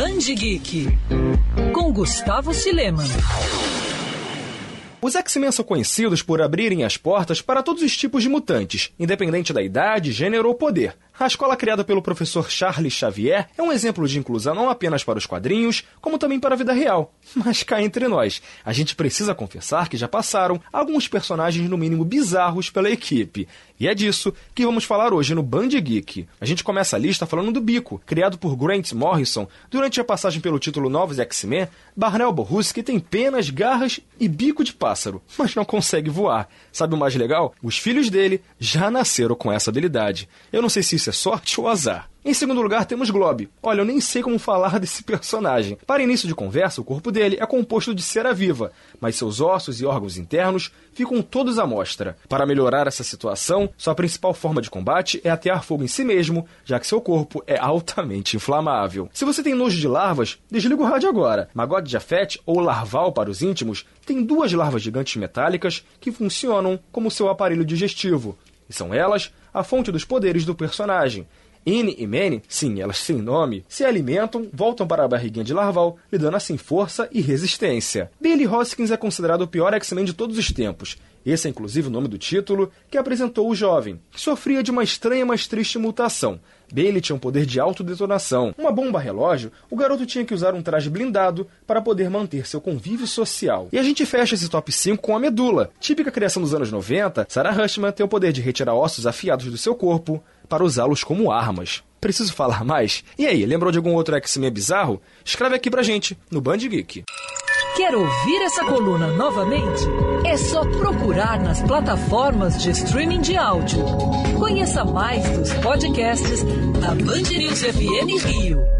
Band Geek com Gustavo Sileman. Os X-Men são conhecidos por abrirem as portas para todos os tipos de mutantes, independente da idade, gênero ou poder. A escola criada pelo professor Charles Xavier é um exemplo de inclusão não apenas para os quadrinhos, como também para a vida real. Mas cá entre nós, a gente precisa confessar que já passaram alguns personagens no mínimo bizarros pela equipe. E é disso que vamos falar hoje no Band Geek. A gente começa a lista falando do Bico, criado por Grant Morrison durante a passagem pelo título Novos X-Men. Barnell Bohuski tem penas, garras e bico de pássaro, mas não consegue voar. Sabe o mais legal? Os filhos dele já nasceram com essa habilidade. Eu não sei se isso é sorte ou azar. Em segundo lugar, temos Globe. Olha, eu nem sei como falar desse personagem. Para início de conversa, o corpo dele é composto de cera viva, mas seus ossos e órgãos internos ficam todos à mostra. Para melhorar essa situação, sua principal forma de combate é atear fogo em si mesmo, já que seu corpo é altamente inflamável. Se você tem nojo de larvas, desliga o rádio agora. Magode de Jafet, ou Larval para os íntimos, tem duas larvas gigantes metálicas que funcionam como seu aparelho digestivo. E são elas a fonte dos poderes do personagem. Ine e Manny, sim, elas sem nome, se alimentam, voltam para a barriguinha de Larval, lhe dando assim força e resistência. Billy Hoskins é considerado o pior X-Men de todos os tempos. Esse é inclusive o nome do título que apresentou o jovem, que sofria de uma estranha, mas triste mutação. Bailey tinha um poder de autodetonação. Uma bomba relógio, o garoto tinha que usar um traje blindado para poder manter seu convívio social. E a gente fecha esse top 5 com a medula. Típica criação dos anos 90, Sarah Rushman tem o poder de retirar ossos afiados do seu corpo, para usá-los como armas. Preciso falar mais? E aí, lembrou de algum outro X-Men bizarro? Escreve aqui pra gente, no Band Geek. Quer ouvir essa coluna novamente? É só procurar nas plataformas de streaming de áudio. Conheça mais dos podcasts da Band News FM Rio.